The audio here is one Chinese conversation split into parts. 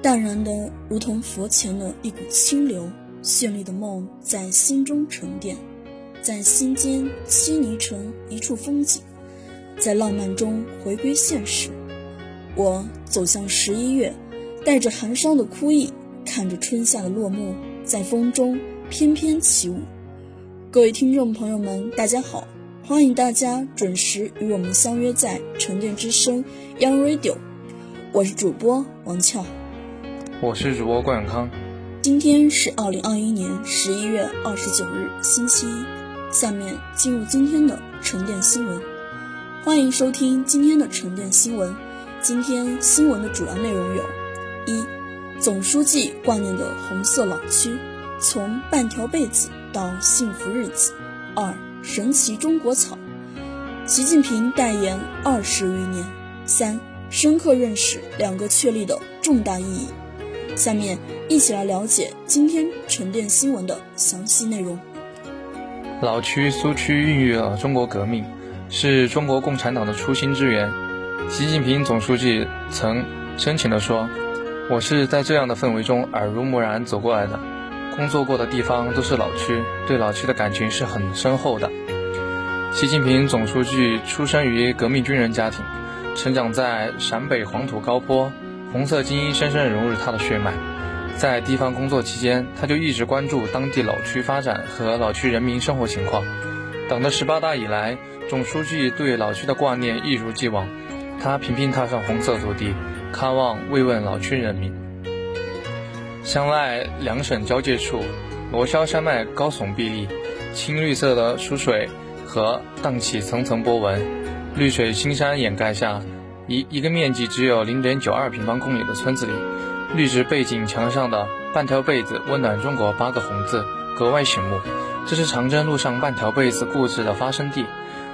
淡然的如同佛前的一股清流，绚丽的梦在心中沉淀，在心间旖旎成一处风景，在浪漫中回归现实。我走向十一月，带着寒霜的枯意，看着春夏的落幕，在风中。翩翩起舞，各位听众朋友们，大家好，欢迎大家准时与我们相约在沉淀之声 Young Radio，我是主播王俏，我是主播关永康。今天是二零二一年十一月二十九日，星期一。下面进入今天的沉淀新闻，欢迎收听今天的沉淀新闻。今天新闻的主要内容有：一、总书记挂念的红色老区。从半条被子到幸福日子，二神奇中国草，习近平代言二十余年，三深刻认识两个确立的重大意义。下面一起来了解今天沉淀新闻的详细内容。老区苏区孕育了中国革命，是中国共产党的初心之源。习近平总书记曾深情地说：“我是在这样的氛围中耳濡目染走过来的。”工作过的地方都是老区，对老区的感情是很深厚的。习近平总书记出生于革命军人家庭，成长在陕北黄土高坡，红色基因深深融入他的血脉。在地方工作期间，他就一直关注当地老区发展和老区人民生活情况。党的十八大以来，总书记对老区的挂念一如既往，他频频踏上红色土地，看望慰问老区人民。香赖两省交界处，罗霄山脉高耸壁立，青绿色的疏水河荡起层层波纹。绿水青山掩盖下，一一个面积只有零点九二平方公里的村子里，绿植背景墙上的“半条被子温暖中国”八个红字格外醒目。这是长征路上半条被子故事的发生地，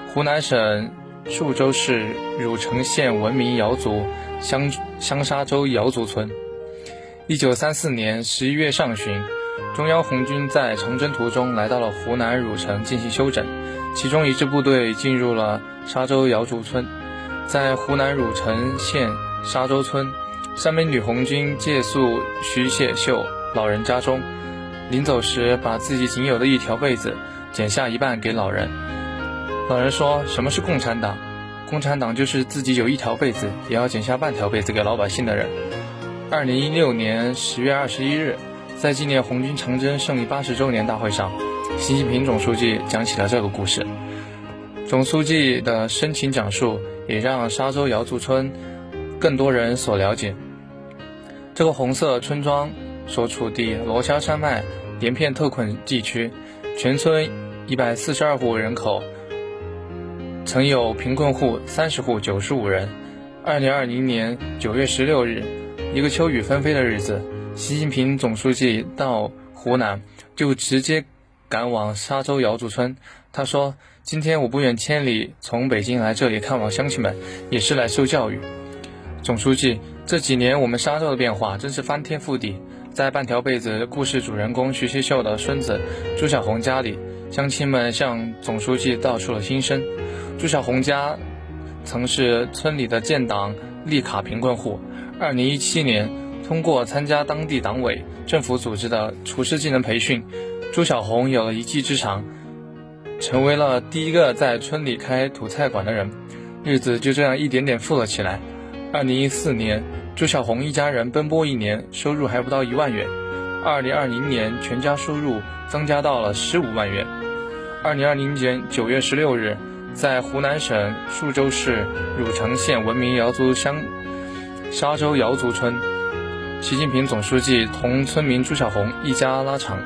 湖南省澍州市汝城县文明瑶族香香沙洲瑶族村。一九三四年十一月上旬，中央红军在长征途中来到了湖南汝城进行休整，其中一支部队进入了沙洲瑶族村，在湖南汝城县沙洲村，三名女红军借宿徐显秀老人家中，临走时把自己仅有的一条被子剪下一半给老人。老人说：“什么是共产党？共产党就是自己有一条被子，也要剪下半条被子给老百姓的人。”二零一六年十月二十一日，在纪念红军长征胜利八十周年大会上，习近平总书记讲起了这个故事。总书记的深情讲述，也让沙洲瑶族村更多人所了解。这个红色村庄所处地罗霄山脉连片特困地区，全村一百四十二户人口，曾有贫困户三十户九十五人。二零二零年九月十六日。一个秋雨纷飞的日子，习近平总书记到湖南就直接赶往沙洲瑶族村。他说：“今天我不远千里从北京来这里看望乡亲们，也是来受教育。”总书记，这几年我们沙洲的变化真是翻天覆地。在半条被子故事主人公徐希秀的孙子朱小红家里，乡亲们向总书记道出了心声。朱小红家曾是村里的建党立卡贫困户。二零一七年，通过参加当地党委政府组织的厨师技能培训，朱小红有了一技之长，成为了第一个在村里开土菜馆的人，日子就这样一点点富了起来。二零一四年，朱小红一家人奔波一年，收入还不到一万元。二零二零年，全家收入增加到了十五万元。二零二零年九月十六日，在湖南省澍州市汝城县文明瑶族乡。沙洲瑶族村，习近平总书记同村民朱小红一家拉长。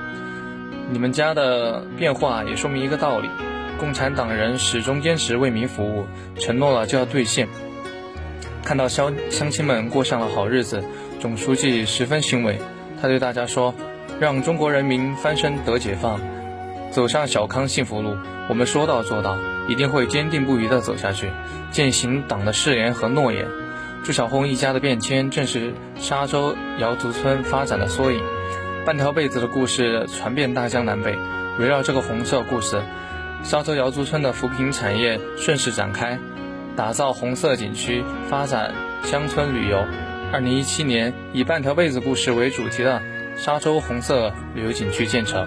你们家的变化也说明一个道理：共产党人始终坚持为民服务，承诺了就要兑现。看到乡乡亲们过上了好日子，总书记十分欣慰。他对大家说：“让中国人民翻身得解放，走上小康幸福路。我们说到做到，一定会坚定不移地走下去，践行党的誓言和诺言。朱小红一家的变迁，正是沙洲瑶族村发展的缩影。半条被子的故事传遍大江南北，围绕这个红色故事，沙洲瑶族村的扶贫产业顺势展开，打造红色景区，发展乡村旅游。二零一七年，以半条被子故事为主题的沙洲红色旅游景区建成，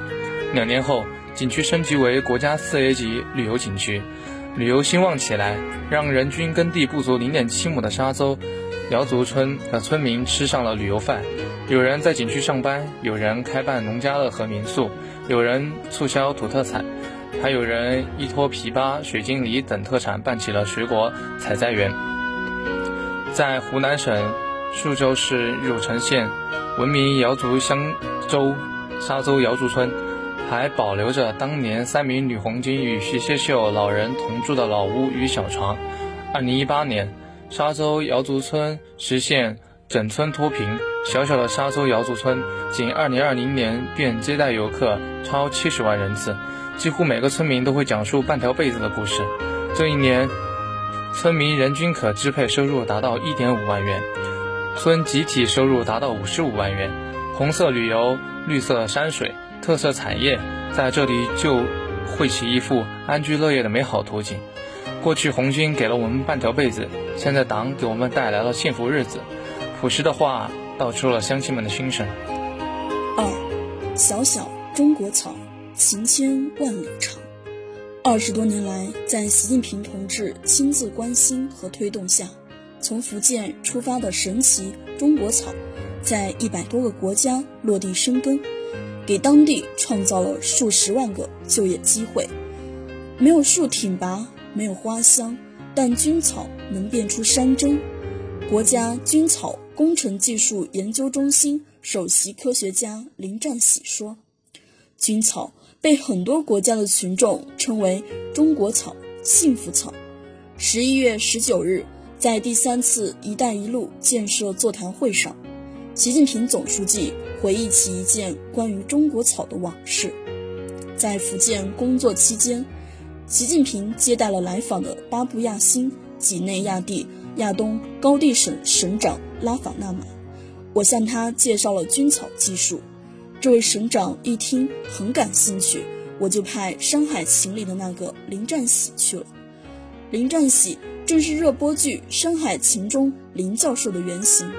两年后，景区升级为国家四 A 级旅游景区。旅游兴旺起来，让人均耕地不足零点七亩的沙洲瑶族村的村民吃上了旅游饭。有人在景区上班，有人开办农家乐和民宿，有人促销土特产，还有人依托枇杷、水晶梨等特产办起了水果采摘园。在湖南省宿州市汝城县，闻名瑶族乡州沙洲瑶族村。还保留着当年三名女红军与徐谢秀老人同住的老屋与小床。二零一八年，沙洲瑶族村实现整村脱贫。小小的沙洲瑶族村，仅二零二零年便接待游客超七十万人次，几乎每个村民都会讲述半条被子的故事。这一年，村民人均可支配收入达到一点五万元，村集体收入达到五十五万元。红色旅游，绿色山水。特色产业在这里就绘起一幅安居乐业的美好图景。过去红军给了我们半条被子，现在党给我们带来了幸福日子。朴实的话道出了乡亲们的心声。二，小小中国草，情千万里长。二十多年来，在习近平同志亲自关心和推动下，从福建出发的神奇中国草，在一百多个国家落地生根。给当地创造了数十万个就业机会。没有树挺拔，没有花香，但菌草能变出山珍。国家菌草工程技术研究中心首席科学家林占喜说：“菌草被很多国家的群众称为‘中国草’、‘幸福草’。”十一月十九日，在第三次“一带一路”建设座谈会上，习近平总书记。回忆起一件关于中国草的往事，在福建工作期间，习近平接待了来访的巴布亚新几内亚地亚东高地省省长拉法纳玛。我向他介绍了菌草技术，这位省长一听很感兴趣，我就派《山海情》里的那个林占喜去了。林占喜正是热播剧《山海情》中林教授的原型。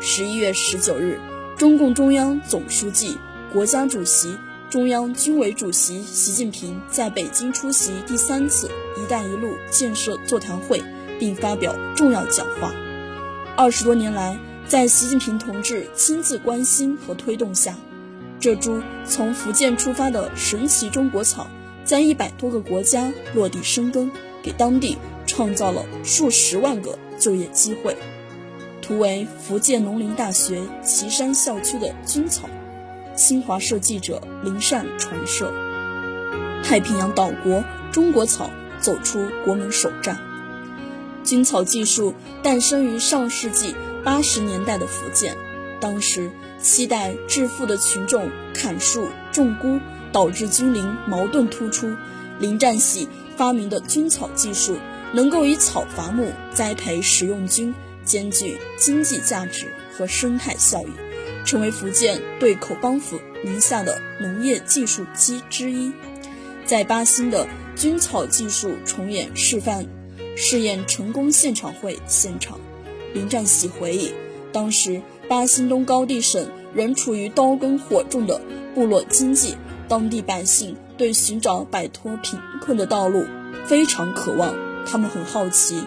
十一月十九日。中共中央总书记、国家主席、中央军委主席习近平在北京出席第三次“一带一路”建设座谈会，并发表重要讲话。二十多年来，在习近平同志亲自关心和推动下，这株从福建出发的神奇中国草，在一百多个国家落地生根，给当地创造了数十万个就业机会。图为福建农林大学岐山校区的菌草，新华社记者林善传摄。太平洋岛国中国草走出国门首站。菌草技术诞生于上世纪八十年代的福建，当时期待致富的群众砍树种菇，导致菌林矛盾突出。林占喜发明的菌草技术，能够以草伐木，栽培食用菌。兼具经济价值和生态效益，成为福建对口帮府名下的农业技术机之一。在巴新的菌草技术重演示范试验成功现场会现场，林占喜回忆，当时巴新东高地省仍处于刀耕火种的部落经济，当地百姓对寻找摆脱贫困的道路非常渴望，他们很好奇，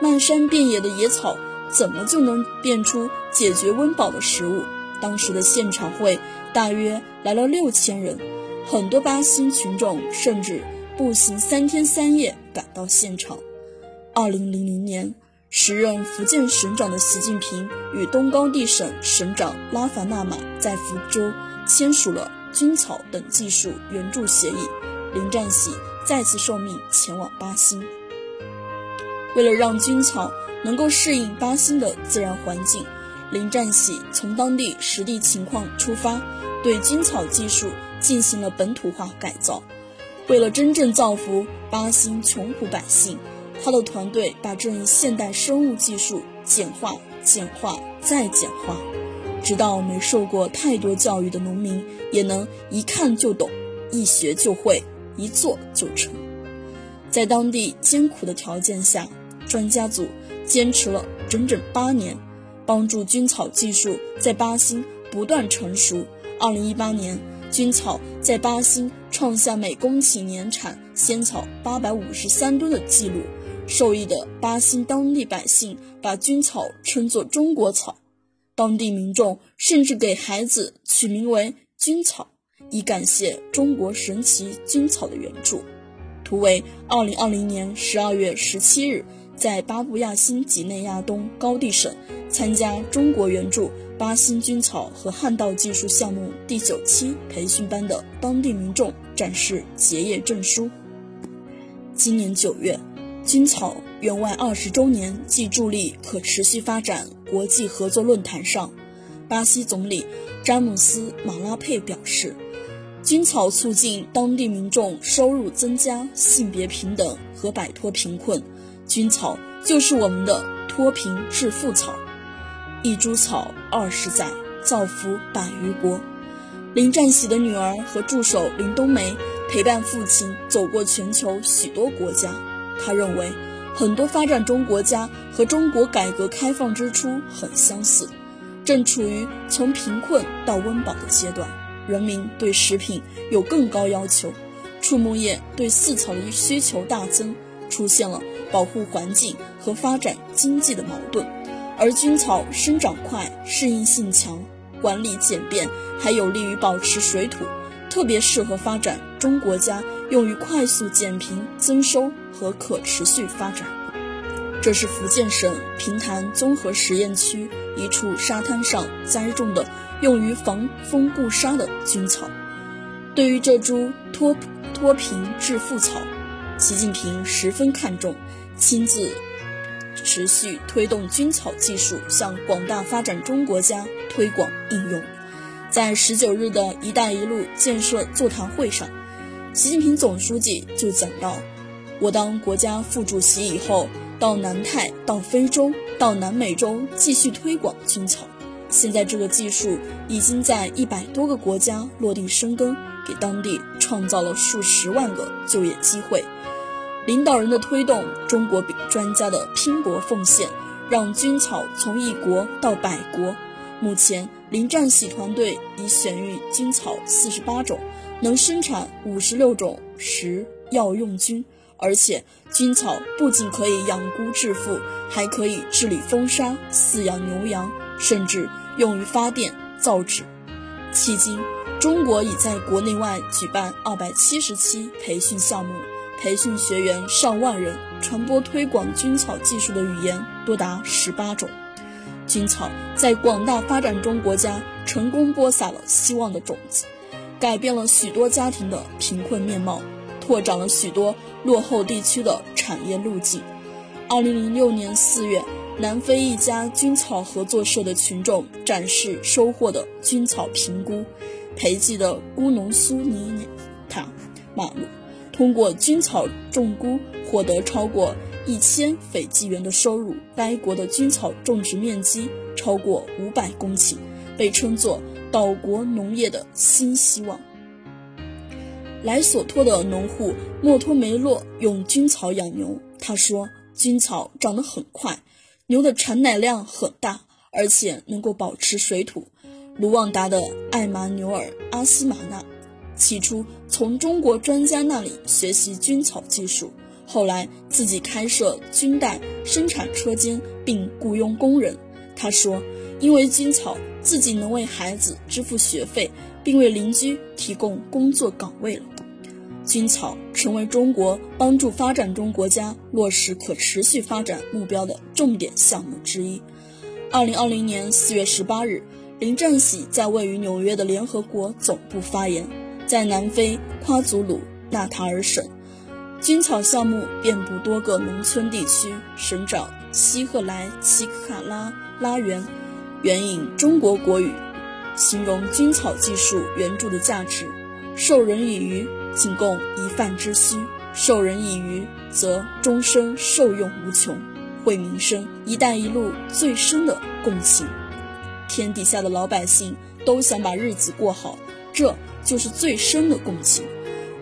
漫山遍野的野草。怎么就能变出解决温饱的食物？当时的现场会大约来了六千人，很多巴新群众甚至步行三天三夜赶到现场。二零零零年，时任福建省长的习近平与东高地省省长拉法纳玛在福州签署了菌草等技术援助协议。林占喜再次受命前往巴新，为了让菌草。能够适应巴新的自然环境，林占喜从当地实地情况出发，对菌草技术进行了本土化改造。为了真正造福巴新穷苦百姓，他的团队把这一现代生物技术简化、简化再简化，直到没受过太多教育的农民也能一看就懂、一学就会、一做就成。在当地艰苦的条件下，专家组坚持了整整八年，帮助菌草技术在巴新不断成熟。二零一八年，菌草在巴新创下每公顷年产仙草八百五十三吨的记录。受益的巴新当地百姓把菌草称作“中国草”，当地民众甚至给孩子取名为“菌草”，以感谢中国神奇菌草的援助。图为二零二零年十二月十七日在巴布亚新几内亚东高地省参加中国援助巴新菌草和旱稻技术项目第九期培训班的当地民众展示结业证书。今年九月。菌草援外二十周年暨助力可持续发展国际合作论坛上，巴西总理詹姆斯·马拉佩表示，菌草促进当地民众收入增加、性别平等和摆脱贫困。菌草就是我们的脱贫致富草，一株草二十载，造福百余国。林占喜的女儿和助手林冬梅陪伴父亲走过全球许多国家。他认为，很多发展中国家和中国改革开放之初很相似，正处于从贫困到温饱的阶段，人民对食品有更高要求，畜牧业对饲草的需求大增，出现了保护环境和发展经济的矛盾。而菌草生长快，适应性强，管理简便，还有利于保持水土，特别适合发展中国家用于快速减贫增收。和可持续发展。这是福建省平潭综合实验区一处沙滩上栽种的用于防风固沙的菌草。对于这株脱脱贫致富草，习近平十分看重，亲自持续推动菌草技术向广大发展中国家推广应用。在十九日的一带一路建设座谈会上，习近平总书记就讲到。我当国家副主席以后，到南太、到非洲、到南美洲继续推广菌草。现在这个技术已经在一百多个国家落地生根，给当地创造了数十万个就业机会。领导人的推动，中国专家的拼搏奉献，让菌草从一国到百国。目前，林占喜团队已选育菌草四十八种，能生产五十六种食药用菌。而且，菌草不仅可以养菇致富，还可以治理风沙、饲养牛羊，甚至用于发电造纸。迄今，中国已在国内外举办二百七十期培训项目，培训学员上万人，传播推广菌草技术的语言多达十八种。菌草在广大发展中国家成功播撒了希望的种子，改变了许多家庭的贫困面貌。拓展了许多落后地区的产业路径。二零零六年四月，南非一家菌草合作社的群众展示收获的菌草评估，培济的菇农苏尼塔马路，通过菌草种菇获得超过一千斐济元的收入。该国的菌草种植面积超过五百公顷，被称作岛国农业的新希望。莱索托的农户莫托梅洛用菌草养牛。他说，菌草长得很快，牛的产奶量很大，而且能够保持水土。卢旺达的艾玛纽尔阿斯玛纳起初从中国专家那里学习菌草技术，后来自己开设菌袋生产车间，并雇佣工人。他说，因为菌草自己能为孩子支付学费。并为邻居提供工作岗位了。菌草成为中国帮助发展中国家落实可持续发展目标的重点项目之一。二零二零年四月十八日，林占喜在位于纽约的联合国总部发言，在南非夸祖鲁纳塔尔省，菌草项目遍布多个农村地区。省长希赫莱奇卡拉拉原援引中国国语。形容军草技术援助的价值。授人以鱼，仅供一饭之需；授人以渔，则终身受用无穷。惠民生，一带一路最深的共情。天底下的老百姓都想把日子过好，这就是最深的共情。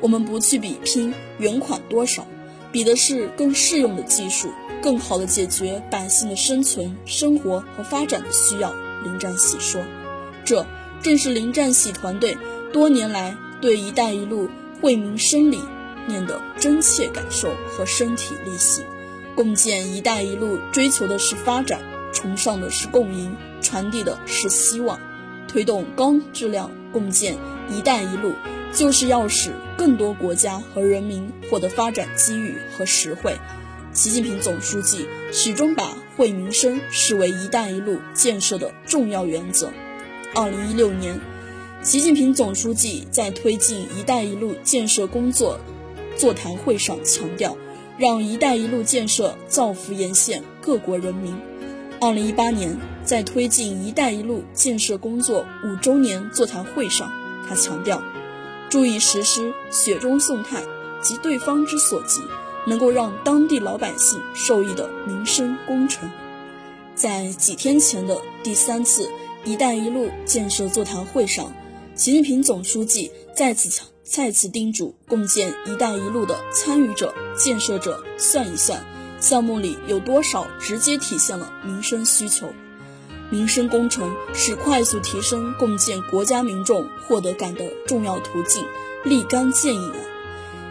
我们不去比拼原款多少，比的是更适用的技术，更好的解决百姓的生存、生活和发展的需要。林占喜说：“这正是林占喜团队多年来对‘一带一路’惠民生理念的真切感受和身体力行。共建‘一带一路’追求的是发展，崇尚的是共赢，传递的是希望。推动高质量共建‘一带一路’，就是要使更多国家和人民获得发展机遇和实惠。”习近平总书记始终把惠民生视为“一带一路”建设的重要原则。二零一六年，习近平总书记在推进“一带一路”建设工作座谈会上强调，让“一带一路”建设造福沿线各国人民。二零一八年，在推进“一带一路”建设工作五周年座谈会上，他强调，注意实施“雪中送炭”及对方之所急。能够让当地老百姓受益的民生工程，在几天前的第三次“一带一路”建设座谈会上，习近平总书记再次强再次叮嘱共建“一带一路”的参与者、建设者算一算，项目里有多少直接体现了民生需求。民生工程是快速提升共建国家民众获得感的重要途径，立竿见影啊！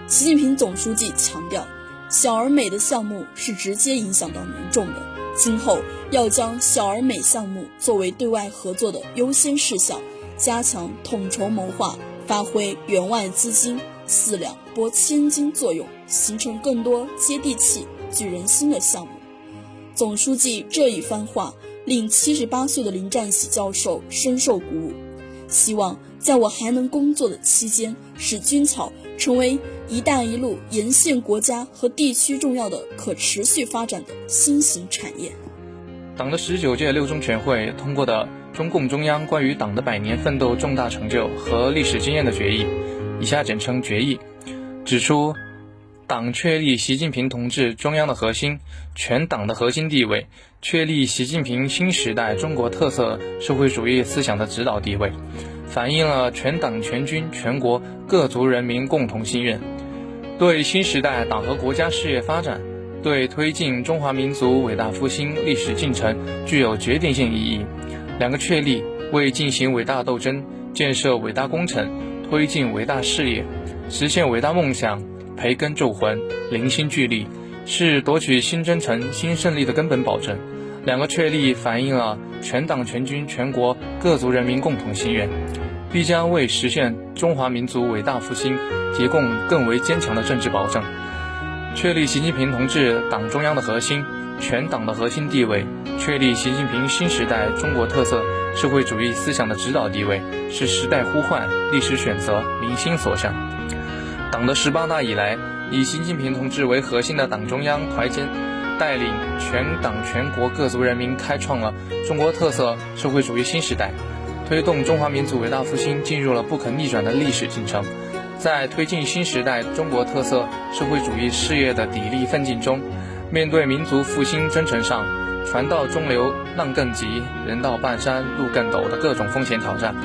习近平总书记强调。小而美的项目是直接影响到民众的，今后要将小而美项目作为对外合作的优先事项，加强统筹谋划，发挥援外资金四两拨千斤作用，形成更多接地气、聚人心的项目。总书记这一番话令七十八岁的林占喜教授深受鼓舞，希望在我还能工作的期间，使军草成为。“一带一路”沿线国家和地区重要的可持续发展的新型产业。党的十九届六中全会通过的中共中央关于党的百年奋斗重大成就和历史经验的决议（以下简称决议）指出，党确立习近平同志中央的核心、全党的核心地位，确立习近平新时代中国特色社会主义思想的指导地位，反映了全党全军全国各族人民共同心愿。对新时代党和国家事业发展，对推进中华民族伟大复兴历史进程具有决定性意义。两个确立为进行伟大斗争、建设伟大工程、推进伟大事业、实现伟大梦想培根铸魂、凝心聚力，是夺取新征程、新胜利的根本保证。两个确立反映了全党全军全国各族人民共同心愿。必将为实现中华民族伟大复兴提供更为坚强的政治保证。确立习近平同志党中央的核心、全党的核心地位，确立习近平新时代中国特色社会主义思想的指导地位，是时代呼唤、历史选择、民心所向。党的十八大以来，以习近平同志为核心的党中央团结带领全党全国各族人民，开创了中国特色社会主义新时代。推动中华民族伟大复兴进入了不可逆转的历史进程，在推进新时代中国特色社会主义事业的砥砺奋进中，面对民族复兴征程上船到中流浪更急、人到半山路更陡的各种风险挑战，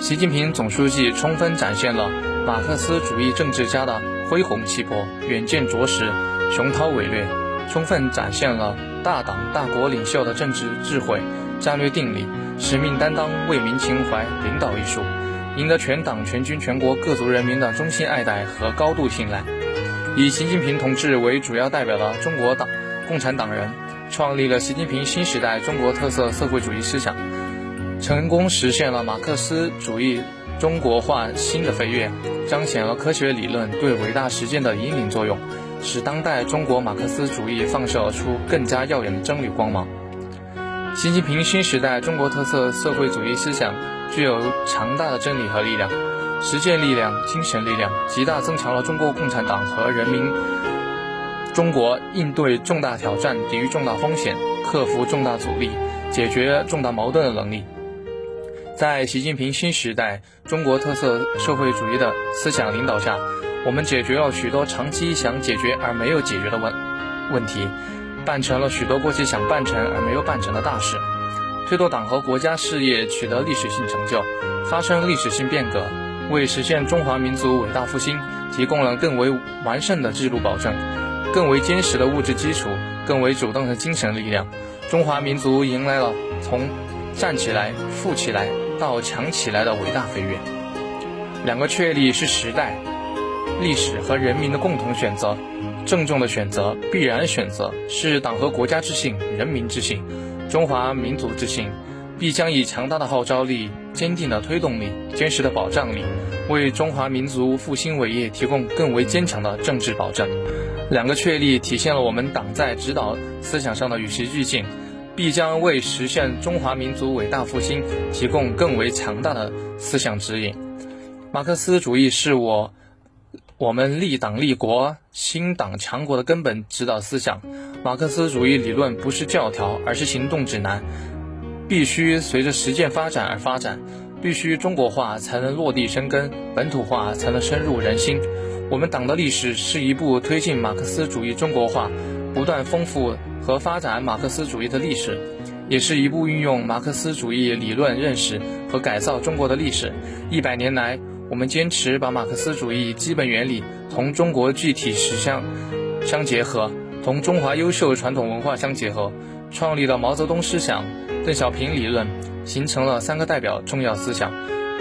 习近平总书记充分展现了马克思主义政治家的恢宏气魄、远见卓识、雄韬伟略，充分展现了大党大国领袖的政治智慧、战略定力。使命担当、为民情怀、领导艺术，赢得全党全军全国各族人民的衷心爱戴和高度信赖。以习近平同志为主要代表的中国党共产党人，创立了习近平新时代中国特色社会主义思想，成功实现了马克思主义中国化新的飞跃，彰显了科学理论对伟大实践的引领作用，使当代中国马克思主义放射出更加耀眼的真理光芒。习近平新时代中国特色社会主义思想具有强大的真理和力量、实践力量、精神力量，极大增强了中国共产党和人民中国应对重大挑战、抵御重大风险、克服重大阻力、解决重大矛盾的能力。在习近平新时代中国特色社会主义的思想领导下，我们解决了许多长期想解决而没有解决的问问题，办成了许多过去想办成而没有办成的大事，推动党和国家事业取得历史性成就，发生历史性变革，为实现中华民族伟大复兴提供了更为完善的制度保证，更为坚实的物质基础，更为主动的精神力量。中华民族迎来了从站起来、富起来到强起来的伟大飞跃。两个确立是时代。历史和人民的共同选择，郑重的选择，必然选择，是党和国家之幸，人民之幸，中华民族之幸，必将以强大的号召力、坚定的推动力、坚实的保障力，为中华民族复兴伟业提供更为坚强的政治保证。两个确立体现了我们党在指导思想上的与时俱进，必将为实现中华民族伟大复兴提供更为强大的思想指引。马克思主义是我。我们立党立国、兴党强国的根本指导思想，马克思主义理论不是教条，而是行动指南，必须随着实践发展而发展，必须中国化才能落地生根，本土化才能深入人心。我们党的历史是一部推进马克思主义中国化、不断丰富和发展马克思主义的历史，也是一部运用马克思主义理论认识和改造中国的历史。一百年来。我们坚持把马克思主义基本原理同中国具体实相相结合，同中华优秀传统文化相结合，创立了毛泽东思想、邓小平理论，形成了三个代表重要思想、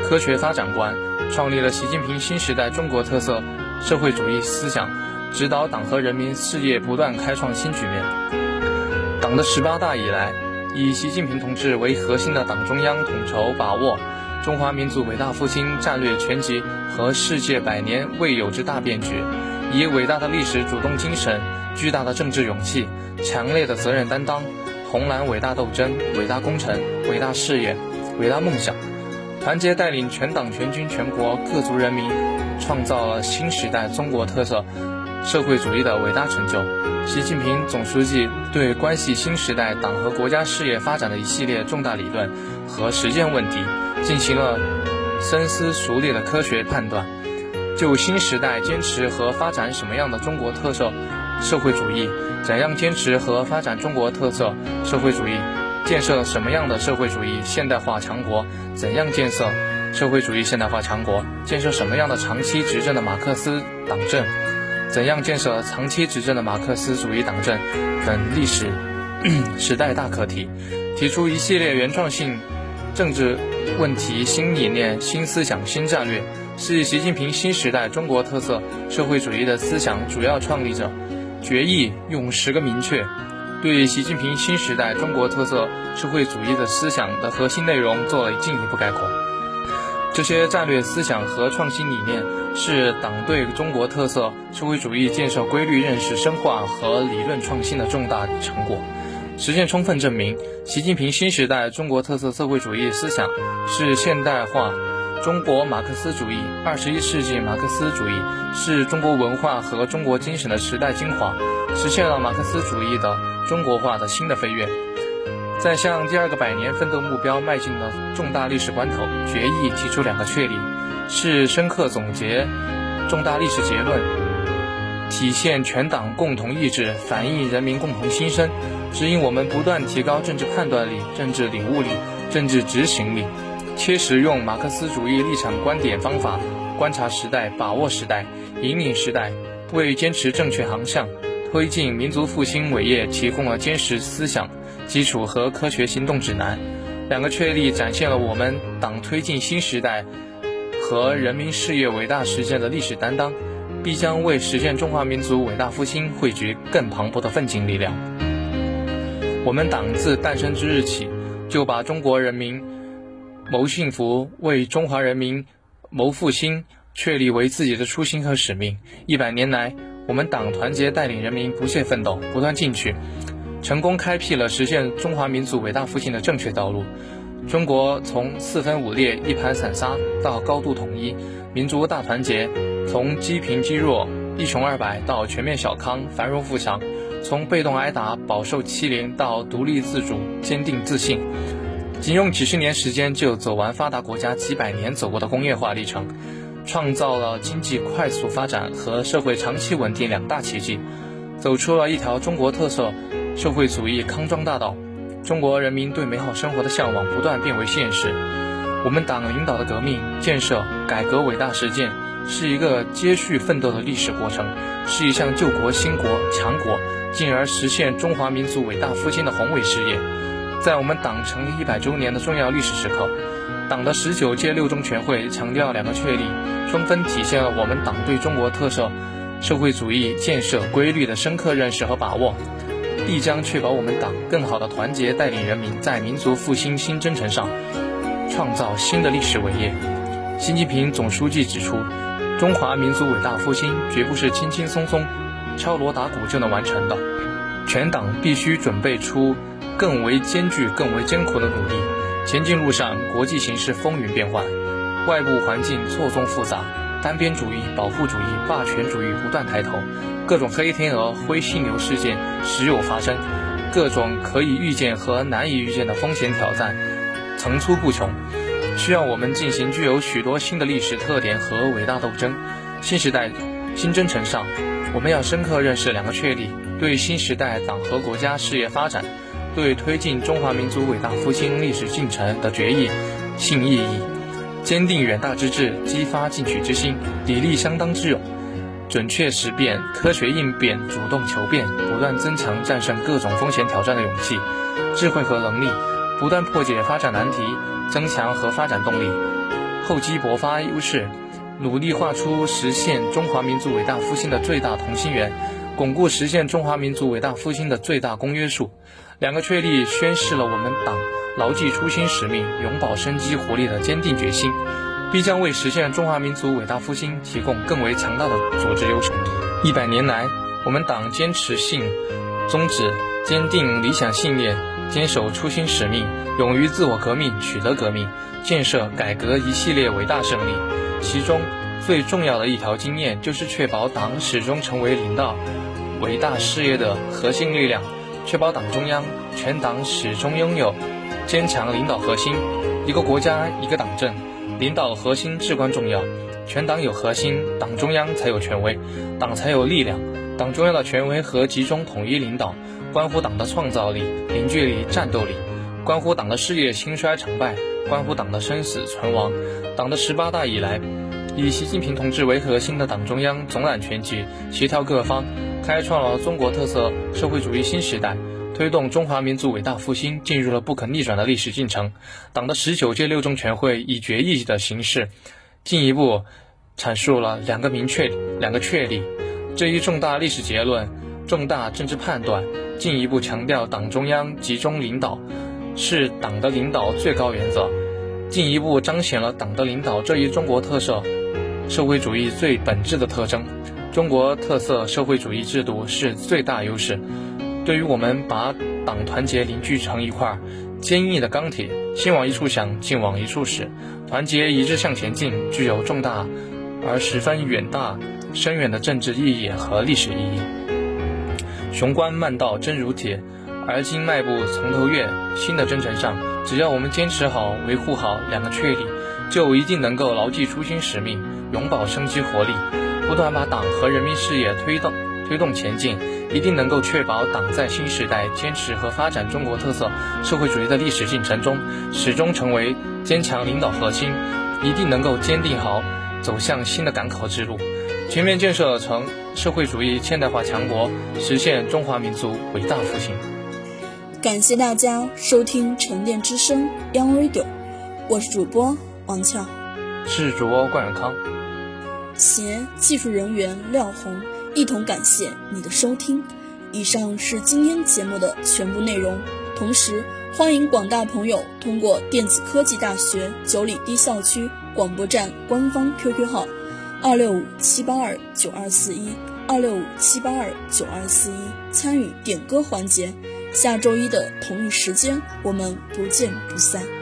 科学发展观，创立了习近平新时代中国特色社会主义思想，指导党和人民事业不断开创新局面。党的十八大以来，以习近平同志为核心的党中央统筹把握。中华民族伟大复兴战略全局和世界百年未有之大变局，以伟大的历史主动精神、巨大的政治勇气、强烈的责任担当、红蓝伟大斗争、伟大工程、伟大事业、伟大梦想，团结带领全党全军全国各族人民，创造了新时代中国特色社会主义的伟大成就。习近平总书记对关系新时代党和国家事业发展的一系列重大理论和实践问题。进行了深思熟虑的科学判断，就新时代坚持和发展什么样的中国特色社会主义，怎样坚持和发展中国特色社会主义，建设什么样的社会主义现代化强国，怎样建设社会主义现代化强国，建设什么样的长期执政的马克思党政，怎样建设长期执政的马克思主义党政等历史 时代大课题，提出一系列原创性政治。问题新理念、新思想、新战略，是习近平新时代中国特色社会主义的思想主要创立者。决议用十个明确，对习近平新时代中国特色社会主义的思想的核心内容做了进一步概括。这些战略思想和创新理念，是党对中国特色社会主义建设规律认识深化和理论创新的重大成果。实践充分证明，习近平新时代中国特色社会主义思想是现代化中国马克思主义、二十一世纪马克思主义，是中国文化和中国精神的时代精华，实现了马克思主义的中国化的新的飞跃。在向第二个百年奋斗目标迈进的重大历史关头，决议提出两个确立，是深刻总结重大历史结论，体现全党共同意志，反映人民共同心声。指引我们不断提高政治判断力、政治领悟力、政治执行力，切实用马克思主义立场、观点、方法观察时代、把握时代、引领时代，为坚持正确航向、推进民族复兴伟业提供了坚实思想基础和科学行动指南。两个确立展现了我们党推进新时代和人民事业伟大实践的历史担当，必将为实现中华民族伟大复兴汇聚更磅礴的奋进力量。我们党自诞生之日起，就把中国人民谋幸福、为中华人民谋复兴确立为自己的初心和使命。一百年来，我们党团结带领人民不懈奋斗、不断进取，成功开辟了实现中华民族伟大复兴的正确道路。中国从四分五裂、一盘散沙到高度统一、民族大团结；从积贫积弱、一穷二白到全面小康、繁荣富强。从被动挨打、饱受欺凌到独立自主、坚定自信，仅用几十年时间就走完发达国家几百年走过的工业化历程，创造了经济快速发展和社会长期稳定两大奇迹，走出了一条中国特色社会主义康庄大道。中国人民对美好生活的向往不断变为现实。我们党领导的革命、建设、改革伟大实践，是一个接续奋斗的历史过程，是一项救国兴国强国，进而实现中华民族伟大复兴的宏伟事业。在我们党成立一百周年的重要历史时刻，党的十九届六中全会强调两个确立，充分体现了我们党对中国特色社会主义建设规律的深刻认识和把握。必将确保我们党更好的团结带领人民，在民族复兴新征程上创造新的历史伟业。习近平总书记指出，中华民族伟大复兴绝不是轻轻松松、敲锣打鼓就能完成的，全党必须准备出更为艰巨、更为艰苦的努力。前进路上，国际形势风云变幻，外部环境错综复杂，单边主义、保护主义、霸权主义不断抬头。各种黑天鹅、灰犀牛事件时有发生，各种可以预见和难以预见的风险挑战层出不穷，需要我们进行具有许多新的历史特点和伟大斗争。新时代新征程上，我们要深刻认识两个确立，对新时代党和国家事业发展，对推进中华民族伟大复兴历史进程的决议性意义，坚定远大之志，激发进取之心，砥砺相当之勇。准确识变、科学应变、主动求变，不断增强战胜各种风险挑战的勇气、智慧和能力，不断破解发展难题，增强和发展动力，厚积薄发优势，努力画出实现中华民族伟大复兴的最大同心圆，巩固实现中华民族伟大复兴的最大公约数。两个确立宣示了我们党牢记初心使命、永葆生机活力的坚定决心。必将为实现中华民族伟大复兴提供更为强大的组织优势。一百年来，我们党坚持信宗旨，坚定理想信念，坚守初心使命，勇于自我革命，取得革命、建设、改革一系列伟大胜利。其中最重要的一条经验，就是确保党始终成为领导伟大事业的核心力量，确保党中央、全党始终拥有坚强领导核心。一个国家，一个党政。领导核心至关重要，全党有核心，党中央才有权威，党才有力量。党中央的权威和集中统一领导，关乎党的创造力、凝聚力、战斗力，关乎党的事业兴衰成败，关乎党的生死存亡。党的十八大以来，以习近平同志为核心的党中央总揽全局，协调各方，开创了中国特色社会主义新时代。推动中华民族伟大复兴进入了不可逆转的历史进程。党的十九届六中全会以决议的形式，进一步阐述了两个明确、两个确立这一重大历史结论、重大政治判断，进一步强调党中央集中领导是党的领导最高原则，进一步彰显了党的领导这一中国特色社会主义最本质的特征。中国特色社会主义制度是最大优势。对于我们把党团结凝聚成一块坚硬的钢铁，心往一处想，劲往一处使，团结一致向前进，具有重大而十分远大、深远的政治意义和历史意义。雄关漫道真如铁，而今迈步从头越，新的征程上，只要我们坚持好、维护好两个确立，就一定能够牢记初心使命，永葆生机活力，不断把党和人民事业推动推动前进。一定能够确保党在新时代坚持和发展中国特色社会主义的历史进程中，始终成为坚强领导核心。一定能够坚定好走向新的赶考之路，全面建设成社会主义现代化强国，实现中华民族伟大复兴。感谢大家收听沉淀之声 Young Radio，我是主播王俏，是主播冠远康，携技术人员廖红。一同感谢你的收听，以上是今天节目的全部内容。同时，欢迎广大朋友通过电子科技大学九里堤校区广播站官方 QQ 号二六五七八二九二四一二六五七八二九二四一参与点歌环节。下周一的同一时间，我们不见不散。